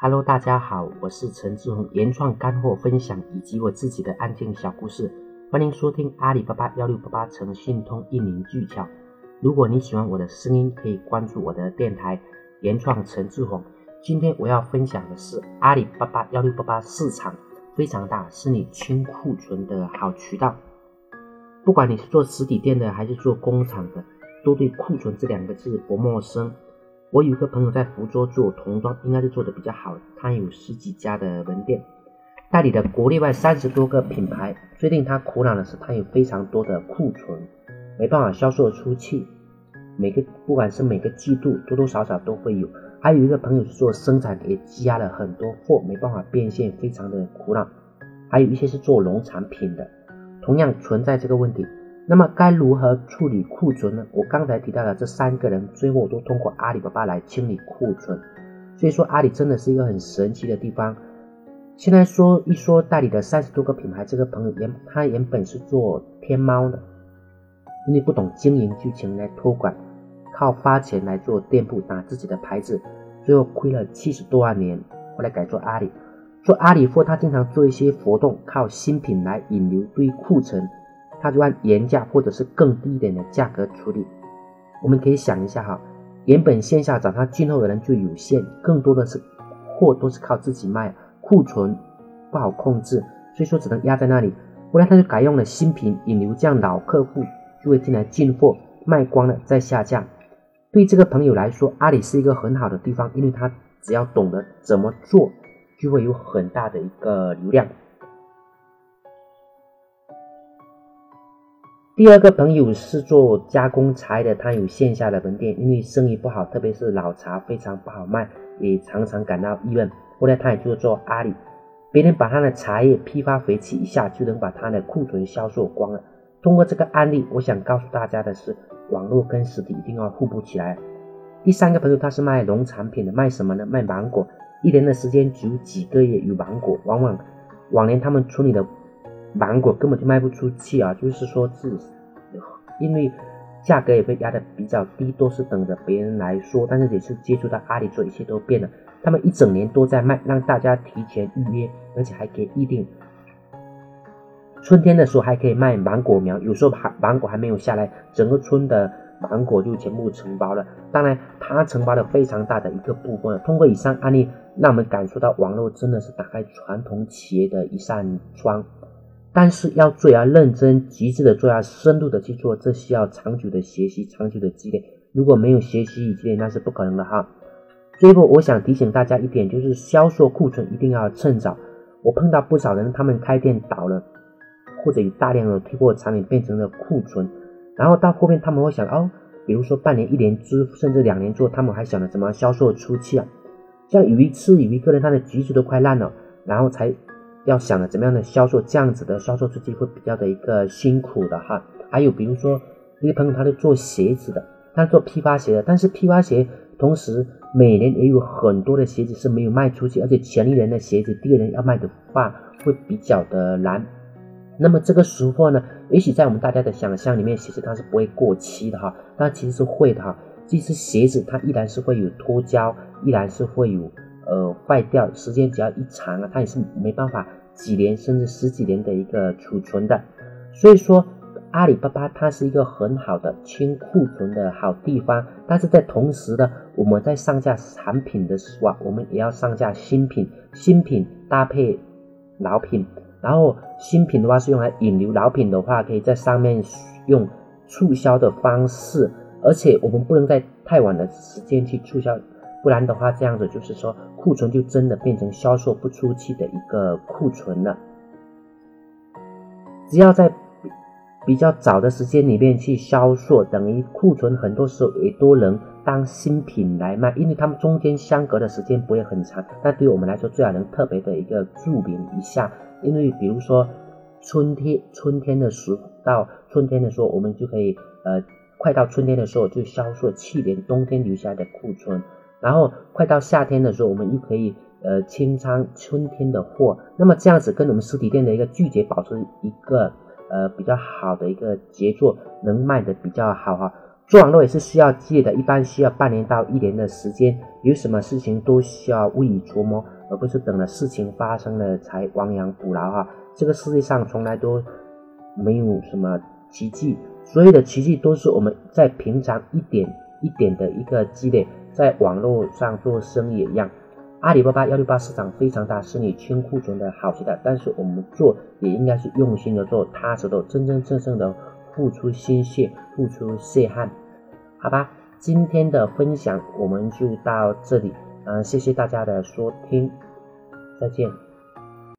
Hello，大家好，我是陈志宏，原创干货分享以及我自己的案件小故事，欢迎收听阿里巴巴幺六八八诚信通一鸣巨巧。如果你喜欢我的声音，可以关注我的电台原创陈志宏。今天我要分享的是阿里巴巴幺六八八市场非常大，是你清库存的好渠道。不管你是做实体店的还是做工厂的，都对库存这两个字不陌生。我有一个朋友在福州做童装，应该是做的比较好。他有十几家的门店，代理的国内外三十多个品牌。最令他苦恼的是，他有非常多的库存，没办法销售出去。每个不管是每个季度，多多少少都会有。还有一个朋友是做生产，也积压了很多货，没办法变现，非常的苦恼。还有一些是做农产品的，同样存在这个问题。那么该如何处理库存呢？我刚才提到的这三个人，最后都通过阿里巴巴来清理库存。所以说阿里真的是一个很神奇的地方。现在说一说代理的三十多个品牌，这个朋友原他原本是做天猫的，因为不懂经营剧情来托管，靠发钱来做店铺打自己的牌子，最后亏了七十多万年，后来改做阿里。做阿里货，他经常做一些活动，靠新品来引流堆库存。他就按原价或者是更低一点的价格处理。我们可以想一下哈，原本线下找他进货的人就有限，更多的是货都是靠自己卖，库存不好控制，所以说只能压在那里。后来他就改用了新品引流，这样老客户就会进来进货，卖光了再下架。对这个朋友来说，阿里是一个很好的地方，因为他只要懂得怎么做，就会有很大的一个流量。第二个朋友是做加工茶叶的，他有线下的门店，因为生意不好，特别是老茶非常不好卖，也常常感到郁闷。后来他也就做阿里，别人把他的茶叶批发回去一下，就能把他的库存销售光了。通过这个案例，我想告诉大家的是，网络跟实体一定要互补起来。第三个朋友他是卖农产品的，卖什么呢？卖芒果，一年的时间只有几个月有芒果，往往往年他们处理的。芒果根本就卖不出去啊！就是说是，因为价格也被压得比较低，都是等着别人来说。但是也是接触到阿里做，一切都变了。他们一整年都在卖，让大家提前预约，而且还可以预定。春天的时候还可以卖芒果苗，有时候还芒果还没有下来，整个村的芒果就全部承包了。当然，他承包了非常大的一个部分。通过以上案例，让我们感受到网络真的是打开传统企业的一扇窗。但是要做，要认真、极致的做，要深度的去做，这需要长久的学习、长久的积累。如果没有学习与积累，那是不可能的哈。最后，我想提醒大家一点，就是销售库存一定要趁早。我碰到不少人，他们开店倒了，或者有大量的退货产品变成了库存，然后到后面他们会想哦，比如说半年、一年之，甚至两年之后，他们还想着怎么销售出去啊？像有一次有一个人，他的橘子都快烂了，然后才。要想着怎么样的销售，这样子的销售出去会比较的一个辛苦的哈。还有比如说，一个朋友他是做鞋子的，他做批发鞋的，但是批发鞋同时每年也有很多的鞋子是没有卖出去，而且前一年的鞋子，第二年要卖的话会比较的难。那么这个时候呢，也许在我们大家的想象里面，鞋子它是不会过期的哈，但其实是会的哈。其实鞋子它依然是会有脱胶，依然是会有。呃，坏掉时间只要一长啊，它也是没办法几年甚至十几年的一个储存的。所以说，阿里巴巴它是一个很好的清库存的好地方。但是在同时呢，我们在上架产品的时候啊，我们也要上架新品，新品搭配老品。然后新品的话是用来引流，老品的话可以在上面用促销的方式，而且我们不能在太晚的时间去促销。不然的话，这样子就是说，库存就真的变成销售不出去的一个库存了。只要在比较早的时间里面去销售，等于库存很多时候也都能当新品来卖，因为他们中间相隔的时间不会很长。但对我们来说，最好能特别的一个注明一下，因为比如说春天，春天的时到春天的时候，我们就可以呃，快到春天的时候就销售去年冬天留下来的库存。然后快到夏天的时候，我们又可以呃清仓春天的货，那么这样子跟我们实体店的一个季节保持一个呃比较好的一个节奏，能卖的比较好哈。做网络也是需要积累的，一般需要半年到一年的时间。有什么事情都需要未雨绸缪，而不是等了事情发生了才亡羊补牢哈。这个世界上从来都没有什么奇迹，所有的奇迹都是我们在平常一点一点的一个积累。在网络上做生意也一样，阿里巴巴幺六八市场非常大，是你清库存的好时代。但是我们做也应该是用心的做，踏实的，真真正正的付出心血，付出血汗，好吧？今天的分享我们就到这里，嗯，谢谢大家的收听，再见。